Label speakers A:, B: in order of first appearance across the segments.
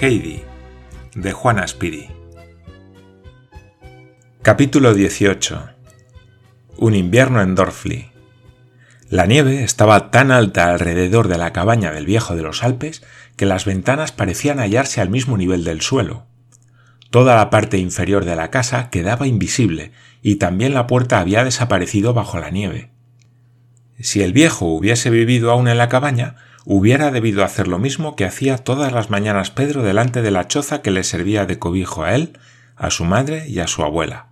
A: Heidi, de Juana Spiri. Capítulo 18. Un invierno en Dorfli. La nieve estaba tan alta alrededor de la cabaña del viejo de los Alpes que las ventanas parecían hallarse al mismo nivel del suelo. Toda la parte inferior de la casa quedaba invisible y también la puerta había desaparecido bajo la nieve. Si el viejo hubiese vivido aún en la cabaña, hubiera debido hacer lo mismo que hacía todas las mañanas Pedro delante de la choza que le servía de cobijo a él, a su madre y a su abuela.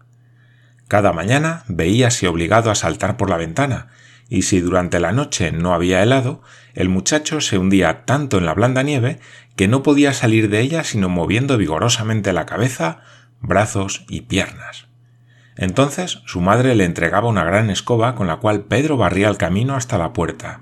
A: Cada mañana veíase obligado a saltar por la ventana, y si durante la noche no había helado, el muchacho se hundía tanto en la blanda nieve que no podía salir de ella sino moviendo vigorosamente la cabeza, brazos y piernas. Entonces su madre le entregaba una gran escoba con la cual Pedro barría el camino hasta la puerta,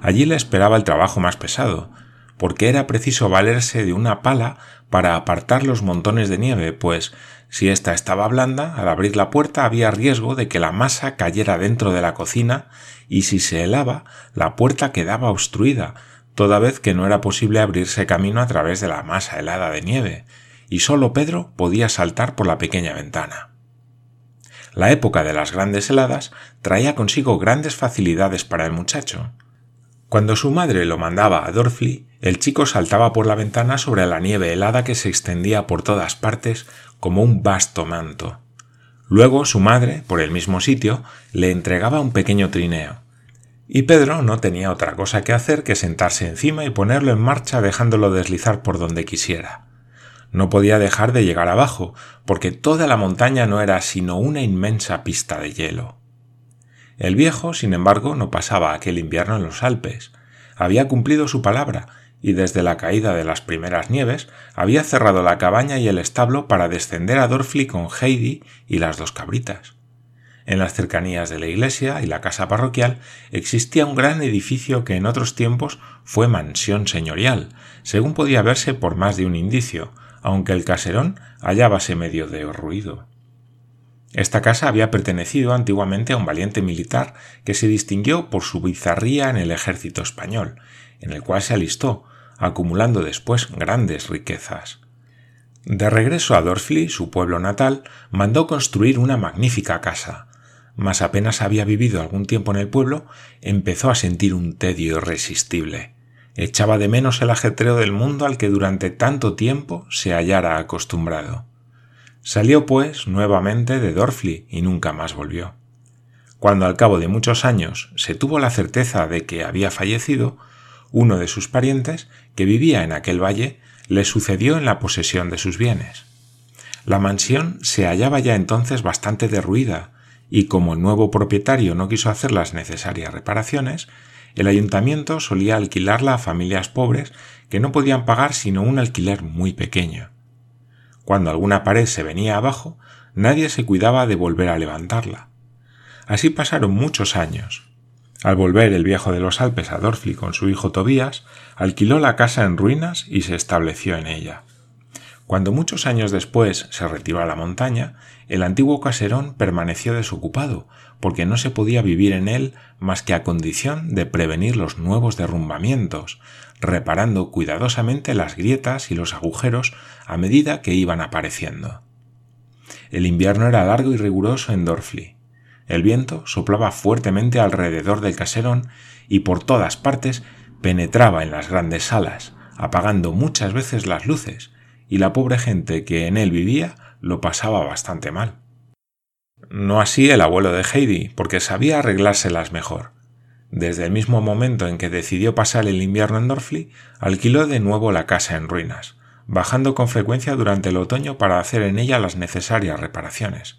A: Allí le esperaba el trabajo más pesado, porque era preciso valerse de una pala para apartar los montones de nieve, pues si ésta estaba blanda, al abrir la puerta había riesgo de que la masa cayera dentro de la cocina y si se helaba, la puerta quedaba obstruida, toda vez que no era posible abrirse camino a través de la masa helada de nieve, y solo Pedro podía saltar por la pequeña ventana. La época de las grandes heladas traía consigo grandes facilidades para el muchacho. Cuando su madre lo mandaba a Dorfli, el chico saltaba por la ventana sobre la nieve helada que se extendía por todas partes como un vasto manto. Luego su madre, por el mismo sitio, le entregaba un pequeño trineo. Y Pedro no tenía otra cosa que hacer que sentarse encima y ponerlo en marcha dejándolo deslizar por donde quisiera. No podía dejar de llegar abajo, porque toda la montaña no era sino una inmensa pista de hielo. El viejo, sin embargo, no pasaba aquel invierno en los Alpes. Había cumplido su palabra, y desde la caída de las primeras nieves había cerrado la cabaña y el establo para descender a Dorfli con Heidi y las dos cabritas. En las cercanías de la iglesia y la casa parroquial existía un gran edificio que en otros tiempos fue mansión señorial, según podía verse por más de un indicio, aunque el caserón hallábase medio de ruido. Esta casa había pertenecido antiguamente a un valiente militar que se distinguió por su bizarría en el ejército español, en el cual se alistó, acumulando después grandes riquezas. De regreso a Dorfli, su pueblo natal, mandó construir una magnífica casa, mas apenas había vivido algún tiempo en el pueblo, empezó a sentir un tedio irresistible. Echaba de menos el ajetreo del mundo al que durante tanto tiempo se hallara acostumbrado. Salió, pues, nuevamente de Dorfli y nunca más volvió. Cuando al cabo de muchos años se tuvo la certeza de que había fallecido, uno de sus parientes, que vivía en aquel valle, le sucedió en la posesión de sus bienes. La mansión se hallaba ya entonces bastante derruida, y como el nuevo propietario no quiso hacer las necesarias reparaciones, el ayuntamiento solía alquilarla a familias pobres que no podían pagar sino un alquiler muy pequeño. Cuando alguna pared se venía abajo, nadie se cuidaba de volver a levantarla. Así pasaron muchos años. Al volver el viejo de los Alpes a Dorfli con su hijo Tobías, alquiló la casa en ruinas y se estableció en ella. Cuando muchos años después se retiró a la montaña, el antiguo caserón permaneció desocupado, porque no se podía vivir en él más que a condición de prevenir los nuevos derrumbamientos, reparando cuidadosamente las grietas y los agujeros a medida que iban apareciendo. El invierno era largo y riguroso en Dorfli. El viento soplaba fuertemente alrededor del caserón y por todas partes penetraba en las grandes salas, apagando muchas veces las luces, y la pobre gente que en él vivía lo pasaba bastante mal. No así el abuelo de Heidi, porque sabía arreglárselas mejor. Desde el mismo momento en que decidió pasar el invierno en Dorfli, alquiló de nuevo la casa en ruinas, bajando con frecuencia durante el otoño para hacer en ella las necesarias reparaciones.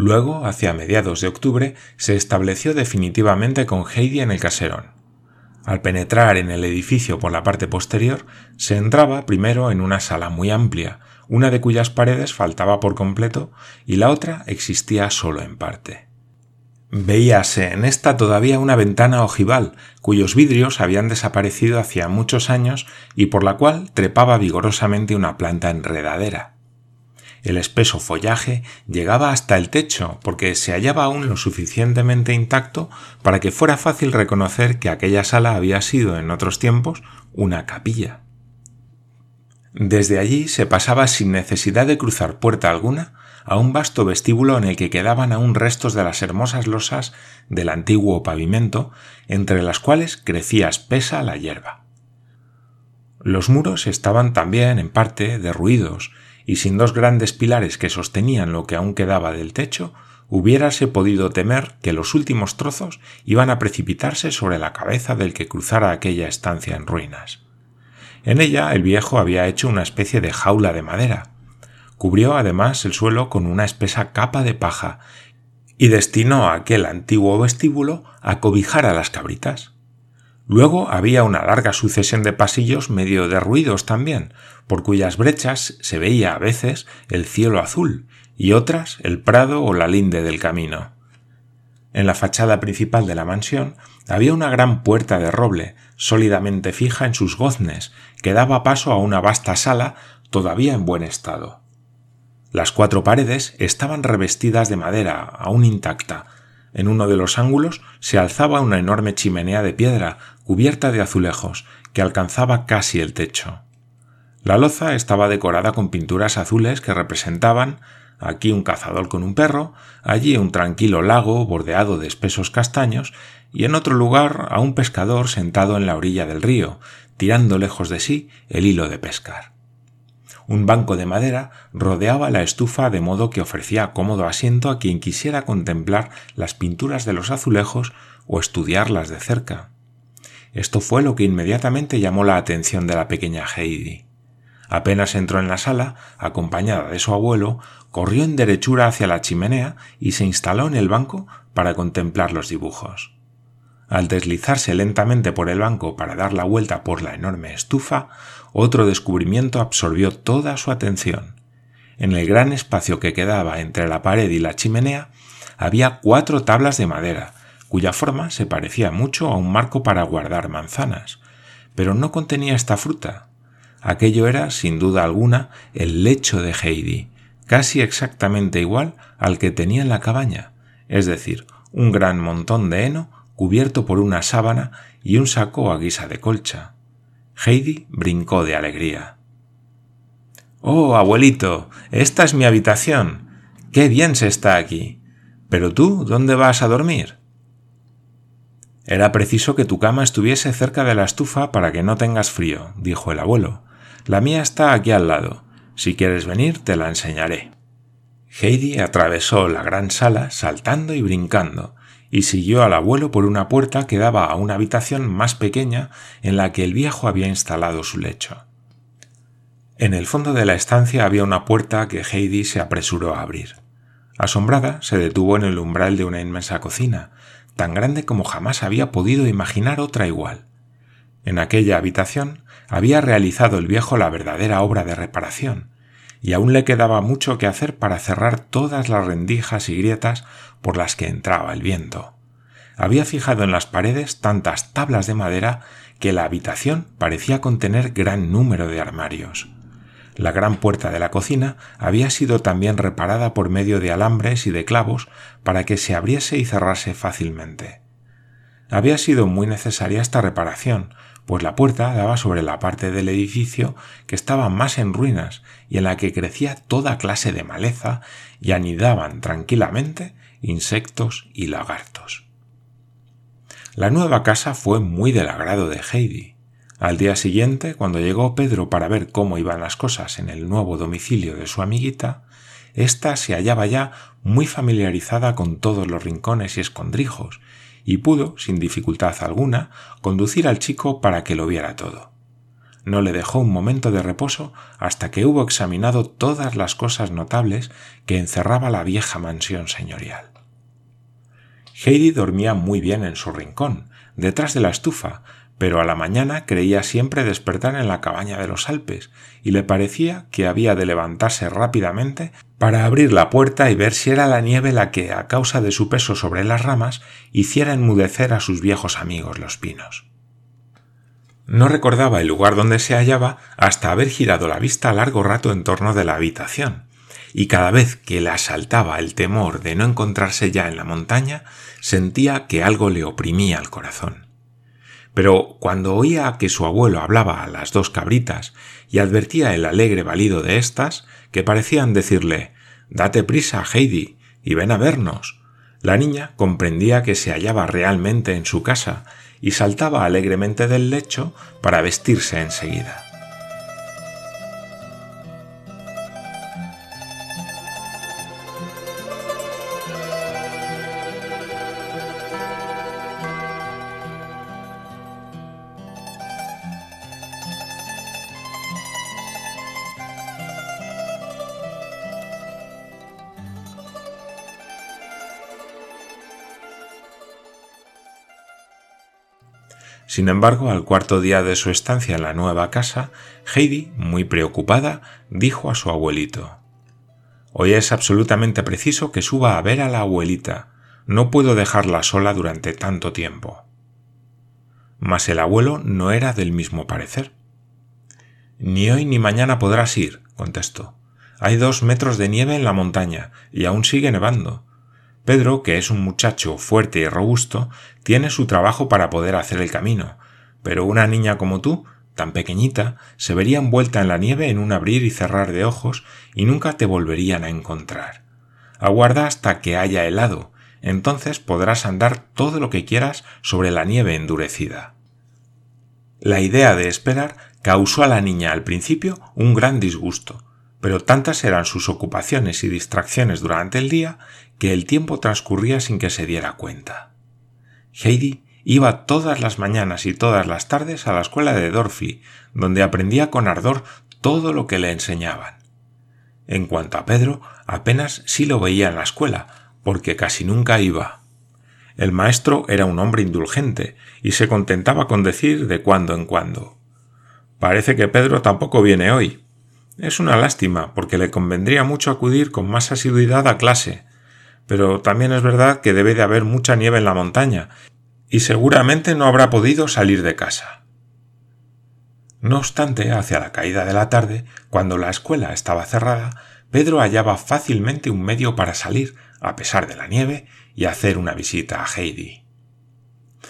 A: Luego, hacia mediados de octubre, se estableció definitivamente con Heidi en el caserón. Al penetrar en el edificio por la parte posterior, se entraba primero en una sala muy amplia, una de cuyas paredes faltaba por completo y la otra existía solo en parte. Veíase en esta todavía una ventana ojival, cuyos vidrios habían desaparecido hacía muchos años y por la cual trepaba vigorosamente una planta enredadera. El espeso follaje llegaba hasta el techo porque se hallaba aún lo suficientemente intacto para que fuera fácil reconocer que aquella sala había sido en otros tiempos una capilla. Desde allí se pasaba sin necesidad de cruzar puerta alguna a un vasto vestíbulo en el que quedaban aún restos de las hermosas losas del antiguo pavimento, entre las cuales crecía espesa la hierba. Los muros estaban también, en parte, derruidos, y sin dos grandes pilares que sostenían lo que aún quedaba del techo, hubiérase podido temer que los últimos trozos iban a precipitarse sobre la cabeza del que cruzara aquella estancia en ruinas. En ella el viejo había hecho una especie de jaula de madera, Cubrió además el suelo con una espesa capa de paja y destinó a aquel antiguo vestíbulo a cobijar a las cabritas. Luego había una larga sucesión de pasillos medio derruidos también, por cuyas brechas se veía a veces el cielo azul y otras el prado o la linde del camino. En la fachada principal de la mansión había una gran puerta de roble, sólidamente fija en sus goznes, que daba paso a una vasta sala todavía en buen estado. Las cuatro paredes estaban revestidas de madera, aún intacta. En uno de los ángulos se alzaba una enorme chimenea de piedra cubierta de azulejos, que alcanzaba casi el techo. La loza estaba decorada con pinturas azules que representaban aquí un cazador con un perro, allí un tranquilo lago bordeado de espesos castaños, y en otro lugar a un pescador sentado en la orilla del río, tirando lejos de sí el hilo de pescar. Un banco de madera rodeaba la estufa de modo que ofrecía cómodo asiento a quien quisiera contemplar las pinturas de los azulejos o estudiarlas de cerca. Esto fue lo que inmediatamente llamó la atención de la pequeña Heidi. Apenas entró en la sala, acompañada de su abuelo, corrió en derechura hacia la chimenea y se instaló en el banco para contemplar los dibujos. Al deslizarse lentamente por el banco para dar la vuelta por la enorme estufa, otro descubrimiento absorbió toda su atención. En el gran espacio que quedaba entre la pared y la chimenea había cuatro tablas de madera, cuya forma se parecía mucho a un marco para guardar manzanas, pero no contenía esta fruta. Aquello era, sin duda alguna, el lecho de Heidi, casi exactamente igual al que tenía en la cabaña, es decir, un gran montón de heno cubierto por una sábana y un saco a guisa de colcha. Heidi brincó de alegría. Oh, abuelito, esta es mi habitación. Qué bien se está aquí. Pero tú, ¿dónde vas a dormir? Era preciso que tu cama estuviese cerca de la estufa para que no tengas frío, dijo el abuelo. La mía está aquí al lado. Si quieres venir, te la enseñaré. Heidi atravesó la gran sala saltando y brincando, y siguió al abuelo por una puerta que daba a una habitación más pequeña en la que el viejo había instalado su lecho. En el fondo de la estancia había una puerta que Heidi se apresuró a abrir. Asombrada, se detuvo en el umbral de una inmensa cocina, tan grande como jamás había podido imaginar otra igual. En aquella habitación había realizado el viejo la verdadera obra de reparación, y aún le quedaba mucho que hacer para cerrar todas las rendijas y grietas por las que entraba el viento. Había fijado en las paredes tantas tablas de madera que la habitación parecía contener gran número de armarios. La gran puerta de la cocina había sido también reparada por medio de alambres y de clavos para que se abriese y cerrase fácilmente. Había sido muy necesaria esta reparación, pues la puerta daba sobre la parte del edificio que estaba más en ruinas y en la que crecía toda clase de maleza y anidaban tranquilamente insectos y lagartos. La nueva casa fue muy del agrado de Heidi. Al día siguiente, cuando llegó Pedro para ver cómo iban las cosas en el nuevo domicilio de su amiguita, ésta se hallaba ya muy familiarizada con todos los rincones y escondrijos, y pudo, sin dificultad alguna, conducir al chico para que lo viera todo. No le dejó un momento de reposo hasta que hubo examinado todas las cosas notables que encerraba la vieja mansión señorial. Heidi dormía muy bien en su rincón, detrás de la estufa, pero a la mañana creía siempre despertar en la cabaña de los Alpes, y le parecía que había de levantarse rápidamente para abrir la puerta y ver si era la nieve la que, a causa de su peso sobre las ramas, hiciera enmudecer a sus viejos amigos los pinos. No recordaba el lugar donde se hallaba hasta haber girado la vista largo rato en torno de la habitación, y cada vez que le asaltaba el temor de no encontrarse ya en la montaña, sentía que algo le oprimía el corazón pero cuando oía que su abuelo hablaba a las dos cabritas y advertía el alegre balido de éstas, que parecían decirle Date prisa, Heidi, y ven a vernos, la niña comprendía que se hallaba realmente en su casa y saltaba alegremente del lecho para vestirse enseguida. Sin embargo, al cuarto día de su estancia en la nueva casa, Heidi, muy preocupada, dijo a su abuelito Hoy es absolutamente preciso que suba a ver a la abuelita. No puedo dejarla sola durante tanto tiempo. Mas el abuelo no era del mismo parecer. Ni hoy ni mañana podrás ir, contestó. Hay dos metros de nieve en la montaña y aún sigue nevando. Pedro, que es un muchacho fuerte y robusto, tiene su trabajo para poder hacer el camino, pero una niña como tú, tan pequeñita, se vería envuelta en la nieve en un abrir y cerrar de ojos y nunca te volverían a encontrar. Aguarda hasta que haya helado, entonces podrás andar todo lo que quieras sobre la nieve endurecida. La idea de esperar causó a la niña al principio un gran disgusto, pero tantas eran sus ocupaciones y distracciones durante el día que el tiempo transcurría sin que se diera cuenta. Heidi iba todas las mañanas y todas las tardes a la escuela de Dorfi, donde aprendía con ardor todo lo que le enseñaban. En cuanto a Pedro, apenas sí lo veía en la escuela, porque casi nunca iba. El maestro era un hombre indulgente y se contentaba con decir de cuando en cuando Parece que Pedro tampoco viene hoy. Es una lástima, porque le convendría mucho acudir con más asiduidad a clase, pero también es verdad que debe de haber mucha nieve en la montaña, y seguramente no habrá podido salir de casa. No obstante, hacia la caída de la tarde, cuando la escuela estaba cerrada, Pedro hallaba fácilmente un medio para salir, a pesar de la nieve, y hacer una visita a Heidi.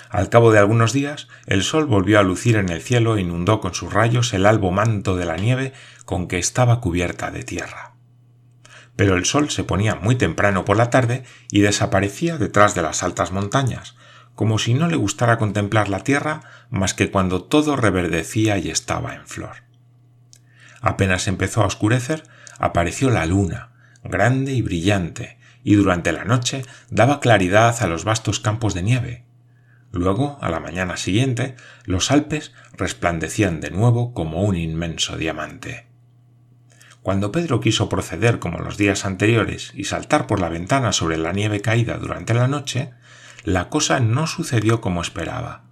A: Al cabo de algunos días, el sol volvió a lucir en el cielo e inundó con sus rayos el albo manto de la nieve con que estaba cubierta de tierra. Pero el sol se ponía muy temprano por la tarde y desaparecía detrás de las altas montañas, como si no le gustara contemplar la tierra más que cuando todo reverdecía y estaba en flor. Apenas empezó a oscurecer, apareció la luna, grande y brillante, y durante la noche daba claridad a los vastos campos de nieve, Luego, a la mañana siguiente, los Alpes resplandecían de nuevo como un inmenso diamante. Cuando Pedro quiso proceder como los días anteriores y saltar por la ventana sobre la nieve caída durante la noche, la cosa no sucedió como esperaba.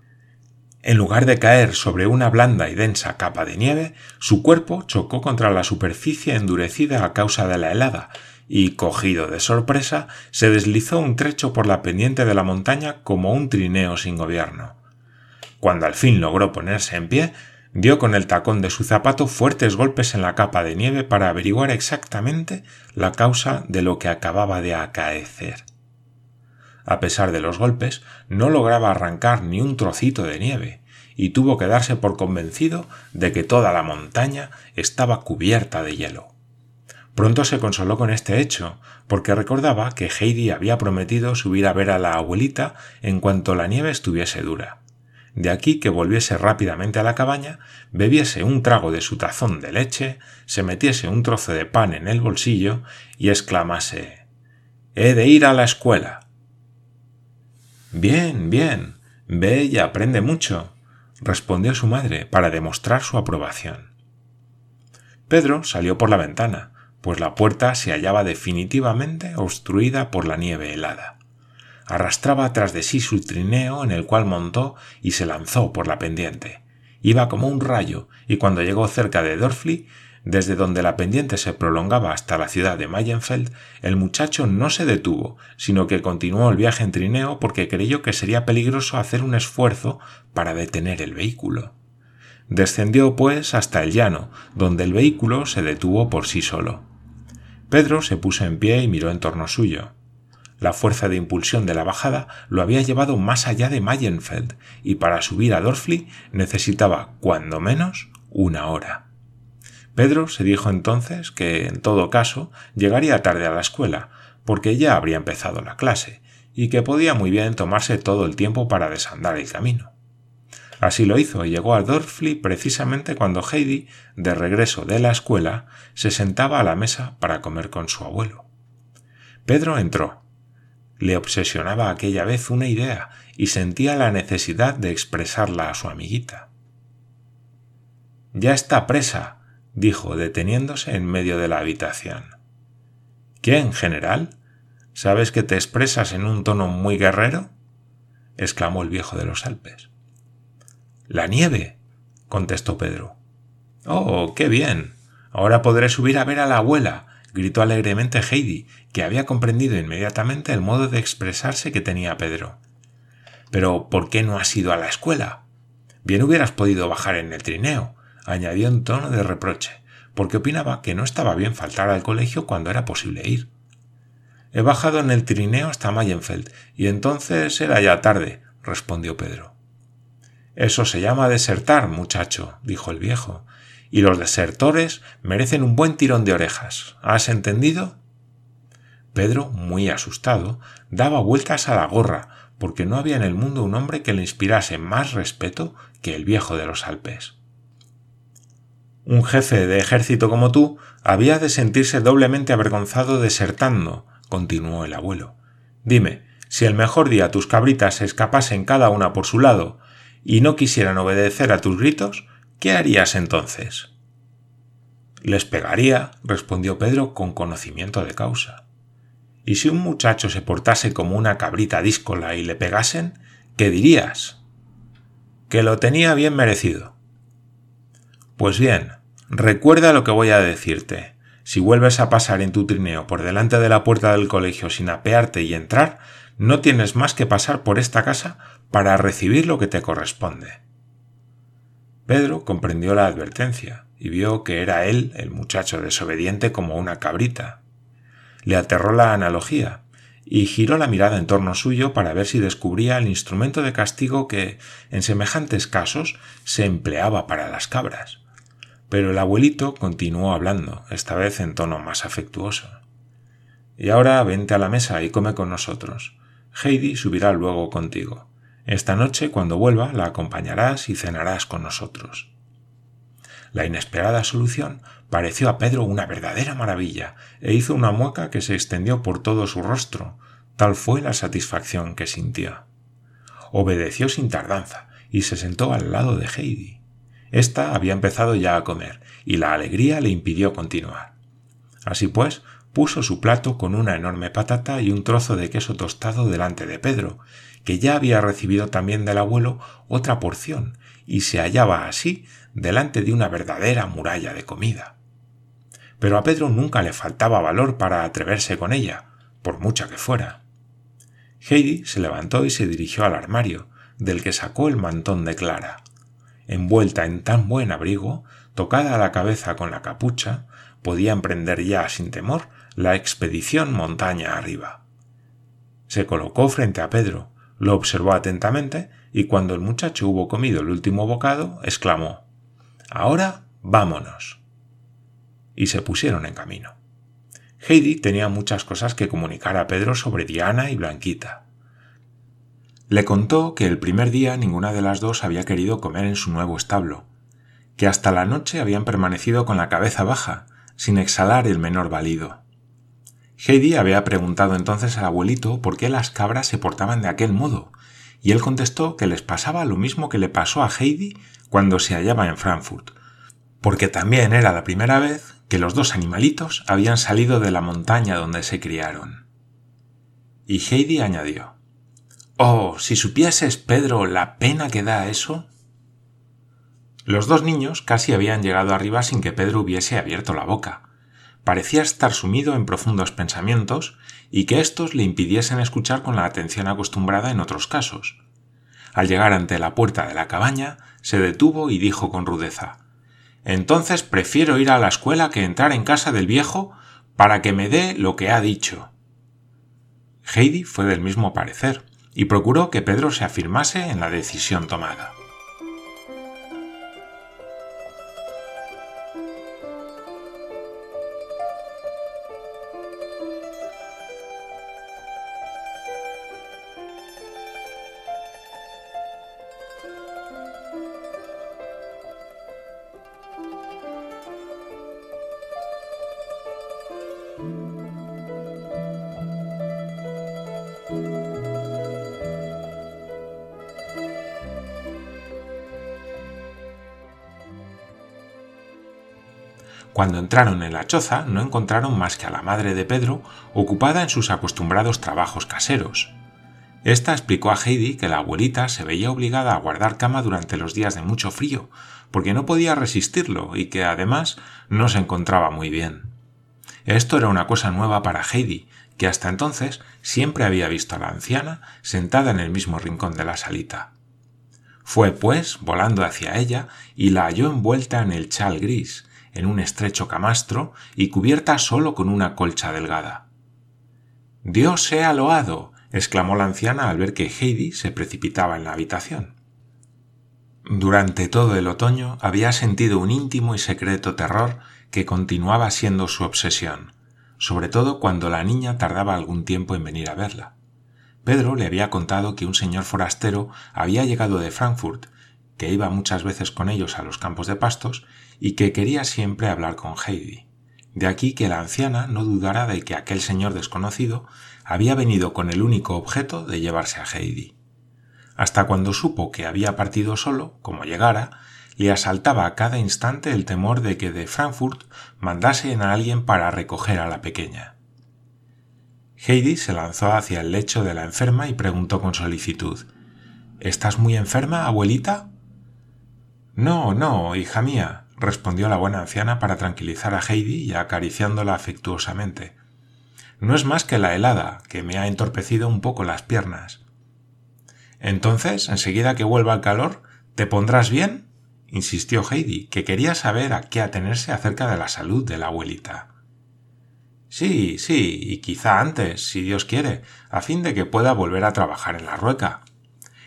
A: En lugar de caer sobre una blanda y densa capa de nieve, su cuerpo chocó contra la superficie endurecida a causa de la helada y, cogido de sorpresa, se deslizó un trecho por la pendiente de la montaña como un trineo sin gobierno. Cuando al fin logró ponerse en pie, dio con el tacón de su zapato fuertes golpes en la capa de nieve para averiguar exactamente la causa de lo que acababa de acaecer. A pesar de los golpes, no lograba arrancar ni un trocito de nieve, y tuvo que darse por convencido de que toda la montaña estaba cubierta de hielo. Pronto se consoló con este hecho, porque recordaba que Heidi había prometido subir a ver a la abuelita en cuanto la nieve estuviese dura. De aquí que volviese rápidamente a la cabaña, bebiese un trago de su tazón de leche, se metiese un trozo de pan en el bolsillo y exclamase He de ir a la escuela. Bien, bien. Ve y aprende mucho, respondió su madre para demostrar su aprobación. Pedro salió por la ventana, pues la puerta se hallaba definitivamente obstruida por la nieve helada. Arrastraba tras de sí su trineo en el cual montó y se lanzó por la pendiente. Iba como un rayo, y cuando llegó cerca de Dorfli, desde donde la pendiente se prolongaba hasta la ciudad de Mayenfeld, el muchacho no se detuvo, sino que continuó el viaje en trineo porque creyó que sería peligroso hacer un esfuerzo para detener el vehículo. Descendió, pues, hasta el llano, donde el vehículo se detuvo por sí solo. Pedro se puso en pie y miró en torno suyo. La fuerza de impulsión de la bajada lo había llevado más allá de Mayenfeld, y para subir a Dorfli necesitaba, cuando menos, una hora. Pedro se dijo entonces que, en todo caso, llegaría tarde a la escuela, porque ya habría empezado la clase, y que podía muy bien tomarse todo el tiempo para desandar el camino. Así lo hizo y llegó a Dorfli precisamente cuando Heidi, de regreso de la escuela, se sentaba a la mesa para comer con su abuelo. Pedro entró, le obsesionaba aquella vez una idea y sentía la necesidad de expresarla a su amiguita. Ya está presa, dijo, deteniéndose en medio de la habitación. ¿Quién, general? ¿Sabes que te expresas en un tono muy guerrero? exclamó el viejo de los Alpes. La nieve, contestó Pedro. Oh, qué bien. Ahora podré subir a ver a la abuela, gritó alegremente Heidi, que había comprendido inmediatamente el modo de expresarse que tenía Pedro. Pero ¿por qué no has ido a la escuela? Bien hubieras podido bajar en el trineo, añadió en tono de reproche, porque opinaba que no estaba bien faltar al colegio cuando era posible ir. He bajado en el trineo hasta Mayenfeld, y entonces era ya tarde, respondió Pedro. Eso se llama desertar, muchacho, dijo el viejo, y los desertores merecen un buen tirón de orejas. ¿Has entendido? Pedro, muy asustado, daba vueltas a la gorra, porque no había en el mundo un hombre que le inspirase más respeto que el viejo de los Alpes. Un jefe de ejército como tú había de sentirse doblemente avergonzado desertando, continuó el abuelo. Dime, si el mejor día tus cabritas se escapasen cada una por su lado y no quisieran obedecer a tus gritos, ¿Qué harías entonces? Les pegaría, respondió Pedro con conocimiento de causa. ¿Y si un muchacho se portase como una cabrita díscola y le pegasen, qué dirías? Que lo tenía bien merecido. Pues bien, recuerda lo que voy a decirte. Si vuelves a pasar en tu trineo por delante de la puerta del colegio sin apearte y entrar, no tienes más que pasar por esta casa para recibir lo que te corresponde. Pedro comprendió la advertencia y vio que era él el muchacho desobediente como una cabrita. Le aterró la analogía y giró la mirada en torno suyo para ver si descubría el instrumento de castigo que, en semejantes casos, se empleaba para las cabras. Pero el abuelito continuó hablando, esta vez en tono más afectuoso. Y ahora vente a la mesa y come con nosotros. Heidi subirá luego contigo. Esta noche, cuando vuelva, la acompañarás y cenarás con nosotros. La inesperada solución pareció a Pedro una verdadera maravilla, e hizo una mueca que se extendió por todo su rostro, tal fue la satisfacción que sintió. Obedeció sin tardanza y se sentó al lado de Heidi. Esta había empezado ya a comer, y la alegría le impidió continuar. Así pues, puso su plato con una enorme patata y un trozo de queso tostado delante de Pedro, que ya había recibido también del abuelo otra porción y se hallaba así delante de una verdadera muralla de comida. Pero a Pedro nunca le faltaba valor para atreverse con ella, por mucha que fuera. Heidi se levantó y se dirigió al armario, del que sacó el mantón de Clara. Envuelta en tan buen abrigo, tocada la cabeza con la capucha, podía emprender ya sin temor la expedición montaña arriba. Se colocó frente a Pedro, lo observó atentamente y cuando el muchacho hubo comido el último bocado, exclamó Ahora vámonos. Y se pusieron en camino. Heidi tenía muchas cosas que comunicar a Pedro sobre Diana y Blanquita. Le contó que el primer día ninguna de las dos había querido comer en su nuevo establo, que hasta la noche habían permanecido con la cabeza baja, sin exhalar el menor balido. Heidi había preguntado entonces al abuelito por qué las cabras se portaban de aquel modo, y él contestó que les pasaba lo mismo que le pasó a Heidi cuando se hallaba en Frankfurt, porque también era la primera vez que los dos animalitos habían salido de la montaña donde se criaron. Y Heidi añadió Oh, si supieses, Pedro, la pena que da eso. Los dos niños casi habían llegado arriba sin que Pedro hubiese abierto la boca. Parecía estar sumido en profundos pensamientos y que éstos le impidiesen escuchar con la atención acostumbrada en otros casos. Al llegar ante la puerta de la cabaña, se detuvo y dijo con rudeza Entonces prefiero ir a la escuela que entrar en casa del viejo para que me dé lo que ha dicho. Heidi fue del mismo parecer, y procuró que Pedro se afirmase en la decisión tomada. Cuando entraron en la choza no encontraron más que a la madre de Pedro ocupada en sus acostumbrados trabajos caseros. Esta explicó a Heidi que la abuelita se veía obligada a guardar cama durante los días de mucho frío, porque no podía resistirlo y que además no se encontraba muy bien. Esto era una cosa nueva para Heidi, que hasta entonces siempre había visto a la anciana sentada en el mismo rincón de la salita. Fue, pues, volando hacia ella y la halló envuelta en el chal gris, en un estrecho camastro y cubierta solo con una colcha delgada. Dios sea loado. exclamó la anciana al ver que Heidi se precipitaba en la habitación. Durante todo el otoño había sentido un íntimo y secreto terror que continuaba siendo su obsesión, sobre todo cuando la niña tardaba algún tiempo en venir a verla. Pedro le había contado que un señor forastero había llegado de Frankfurt, que iba muchas veces con ellos a los campos de pastos y que quería siempre hablar con Heidi. De aquí que la anciana no dudara de que aquel señor desconocido había venido con el único objeto de llevarse a Heidi. Hasta cuando supo que había partido solo, como llegara, le asaltaba a cada instante el temor de que de Frankfurt mandasen a alguien para recoger a la pequeña. Heidi se lanzó hacia el lecho de la enferma y preguntó con solicitud ¿Estás muy enferma, abuelita? No, no, hija mía, respondió la buena anciana para tranquilizar a Heidi y acariciándola afectuosamente. No es más que la helada, que me ha entorpecido un poco las piernas. Entonces, enseguida que vuelva el calor, ¿te pondrás bien? insistió Heidi, que quería saber a qué atenerse acerca de la salud de la abuelita. Sí, sí, y quizá antes, si Dios quiere, a fin de que pueda volver a trabajar en la rueca.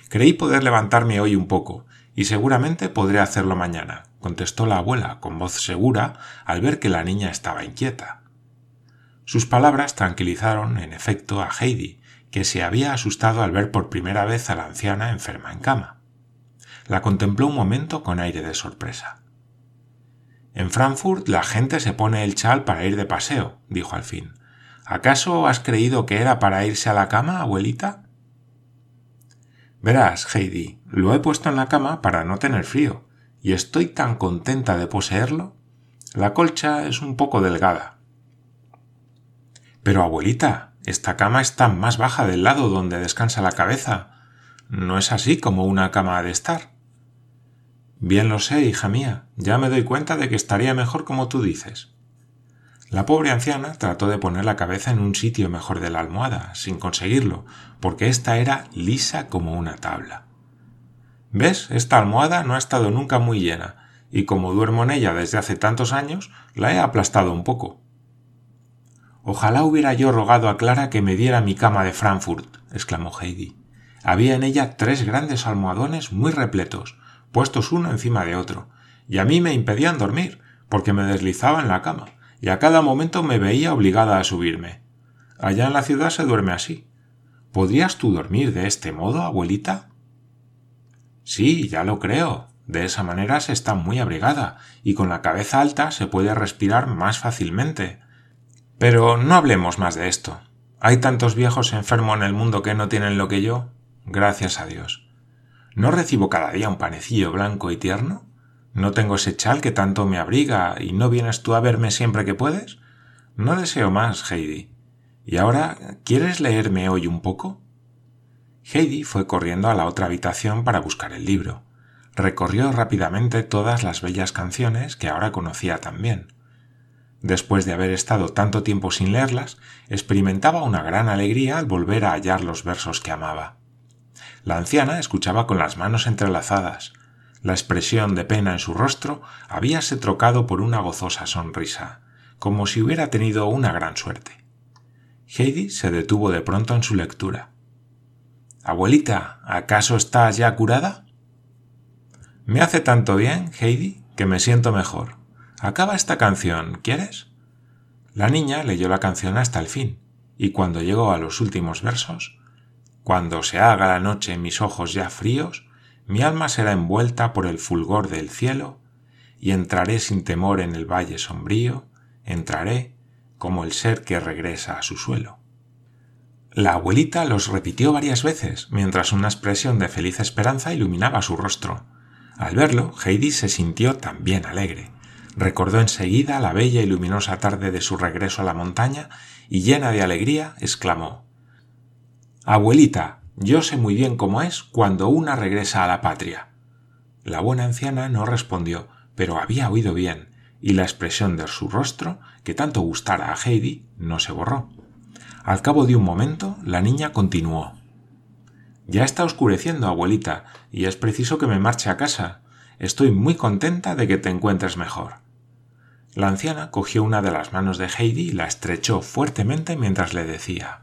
A: Creí poder levantarme hoy un poco, y seguramente podré hacerlo mañana, contestó la abuela con voz segura al ver que la niña estaba inquieta. Sus palabras tranquilizaron, en efecto, a Heidi, que se había asustado al ver por primera vez a la anciana enferma en cama. La contempló un momento con aire de sorpresa. En Frankfurt la gente se pone el chal para ir de paseo, dijo al fin. ¿Acaso has creído que era para irse a la cama, abuelita? Verás, Heidi, lo he puesto en la cama para no tener frío, y estoy tan contenta de poseerlo. La colcha es un poco delgada. Pero, abuelita, esta cama está más baja del lado donde descansa la cabeza. No es así como una cama ha de estar. Bien lo sé, hija mía, ya me doy cuenta de que estaría mejor como tú dices. La pobre anciana trató de poner la cabeza en un sitio mejor de la almohada, sin conseguirlo, porque ésta era lisa como una tabla. ¿Ves? Esta almohada no ha estado nunca muy llena, y como duermo en ella desde hace tantos años, la he aplastado un poco. Ojalá hubiera yo rogado a Clara que me diera mi cama de Frankfurt, exclamó Heidi. Había en ella tres grandes almohadones muy repletos, puestos uno encima de otro, y a mí me impedían dormir, porque me deslizaba en la cama, y a cada momento me veía obligada a subirme. Allá en la ciudad se duerme así. ¿Podrías tú dormir de este modo, abuelita? Sí, ya lo creo. De esa manera se está muy abrigada, y con la cabeza alta se puede respirar más fácilmente. Pero no hablemos más de esto. Hay tantos viejos enfermos en el mundo que no tienen lo que yo. Gracias a Dios. ¿No recibo cada día un panecillo blanco y tierno? ¿No tengo ese chal que tanto me abriga y no vienes tú a verme siempre que puedes? No deseo más, Heidi. ¿Y ahora quieres leerme hoy un poco? Heidi fue corriendo a la otra habitación para buscar el libro. Recorrió rápidamente todas las bellas canciones que ahora conocía tan bien. Después de haber estado tanto tiempo sin leerlas, experimentaba una gran alegría al volver a hallar los versos que amaba. La anciana escuchaba con las manos entrelazadas. La expresión de pena en su rostro habíase trocado por una gozosa sonrisa, como si hubiera tenido una gran suerte. Heidi se detuvo de pronto en su lectura. Abuelita, ¿acaso estás ya curada? Me hace tanto bien, Heidi, que me siento mejor. Acaba esta canción, ¿quieres? La niña leyó la canción hasta el fin, y cuando llegó a los últimos versos, cuando se haga la noche mis ojos ya fríos, mi alma será envuelta por el fulgor del cielo, y entraré sin temor en el valle sombrío, entraré como el ser que regresa a su suelo. La abuelita los repitió varias veces, mientras una expresión de feliz esperanza iluminaba su rostro. Al verlo, Heidi se sintió también alegre. Recordó enseguida la bella y luminosa tarde de su regreso a la montaña y llena de alegría exclamó Abuelita, yo sé muy bien cómo es cuando una regresa a la patria. La buena anciana no respondió, pero había oído bien, y la expresión de su rostro, que tanto gustara a Heidi, no se borró. Al cabo de un momento, la niña continuó. Ya está oscureciendo, abuelita, y es preciso que me marche a casa. Estoy muy contenta de que te encuentres mejor. La anciana cogió una de las manos de Heidi y la estrechó fuertemente mientras le decía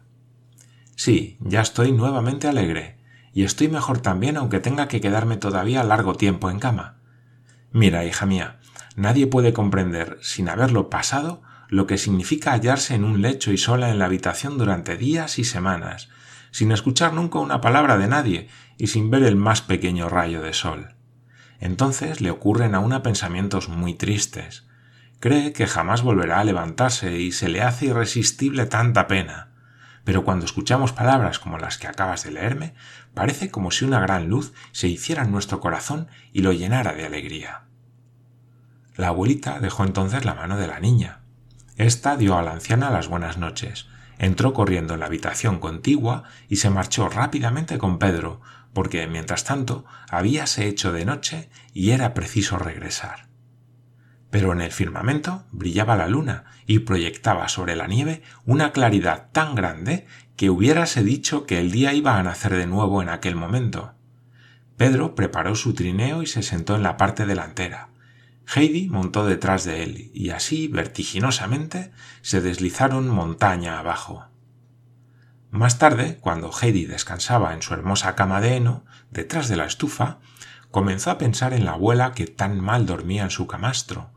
A: Sí, ya estoy nuevamente alegre, y estoy mejor también aunque tenga que quedarme todavía largo tiempo en cama. Mira, hija mía, nadie puede comprender, sin haberlo pasado, lo que significa hallarse en un lecho y sola en la habitación durante días y semanas, sin escuchar nunca una palabra de nadie y sin ver el más pequeño rayo de sol. Entonces le ocurren a una pensamientos muy tristes. Cree que jamás volverá a levantarse y se le hace irresistible tanta pena pero cuando escuchamos palabras como las que acabas de leerme, parece como si una gran luz se hiciera en nuestro corazón y lo llenara de alegría. La abuelita dejó entonces la mano de la niña. Esta dio a la anciana las buenas noches, entró corriendo en la habitación contigua y se marchó rápidamente con Pedro, porque mientras tanto habíase hecho de noche y era preciso regresar pero en el firmamento brillaba la luna y proyectaba sobre la nieve una claridad tan grande que hubiérase dicho que el día iba a nacer de nuevo en aquel momento. Pedro preparó su trineo y se sentó en la parte delantera. Heidi montó detrás de él y así, vertiginosamente, se deslizaron montaña abajo. Más tarde, cuando Heidi descansaba en su hermosa cama de heno, detrás de la estufa, comenzó a pensar en la abuela que tan mal dormía en su camastro,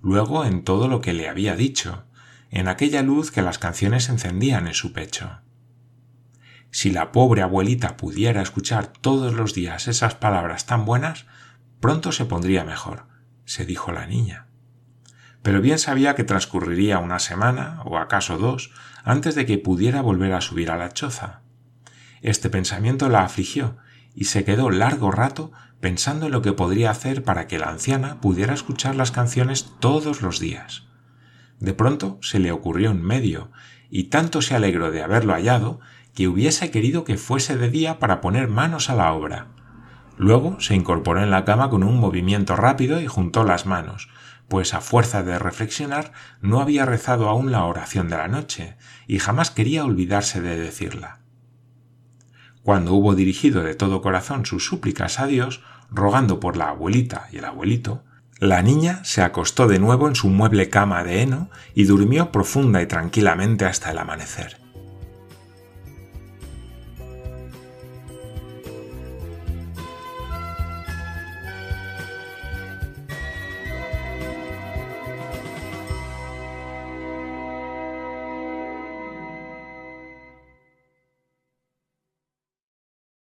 A: luego en todo lo que le había dicho, en aquella luz que las canciones encendían en su pecho. Si la pobre abuelita pudiera escuchar todos los días esas palabras tan buenas, pronto se pondría mejor, se dijo la niña. Pero bien sabía que transcurriría una semana, o acaso dos, antes de que pudiera volver a subir a la choza. Este pensamiento la afligió, y se quedó largo rato pensando en lo que podría hacer para que la anciana pudiera escuchar las canciones todos los días. De pronto se le ocurrió un medio, y tanto se alegró de haberlo hallado que hubiese querido que fuese de día para poner manos a la obra. Luego se incorporó en la cama con un movimiento rápido y juntó las manos, pues a fuerza de reflexionar no había rezado aún la oración de la noche, y jamás quería olvidarse de decirla. Cuando hubo dirigido de todo corazón sus súplicas a Dios, rogando por la abuelita y el abuelito, la niña se acostó de nuevo en su mueble cama de heno y durmió profunda y tranquilamente hasta el amanecer.